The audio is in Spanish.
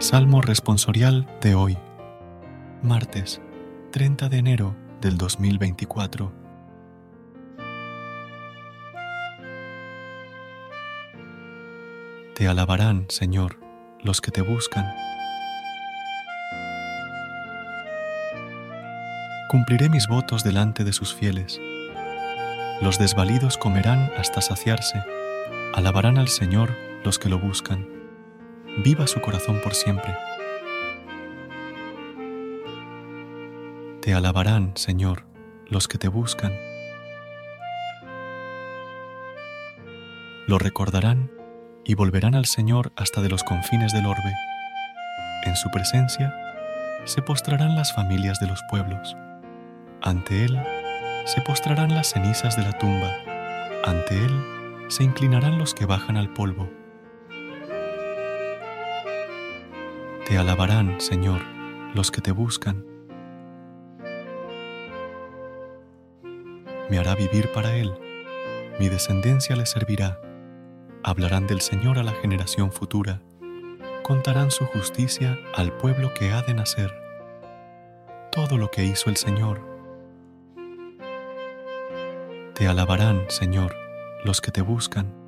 Salmo responsorial de hoy, martes 30 de enero del 2024. Te alabarán, Señor, los que te buscan. Cumpliré mis votos delante de sus fieles. Los desvalidos comerán hasta saciarse. Alabarán al Señor los que lo buscan viva su corazón por siempre. Te alabarán, Señor, los que te buscan. Lo recordarán y volverán al Señor hasta de los confines del orbe. En su presencia se postrarán las familias de los pueblos. Ante Él se postrarán las cenizas de la tumba. Ante Él se inclinarán los que bajan al polvo. Te alabarán, Señor, los que te buscan. Me hará vivir para Él, mi descendencia le servirá. Hablarán del Señor a la generación futura, contarán su justicia al pueblo que ha de nacer. Todo lo que hizo el Señor. Te alabarán, Señor, los que te buscan.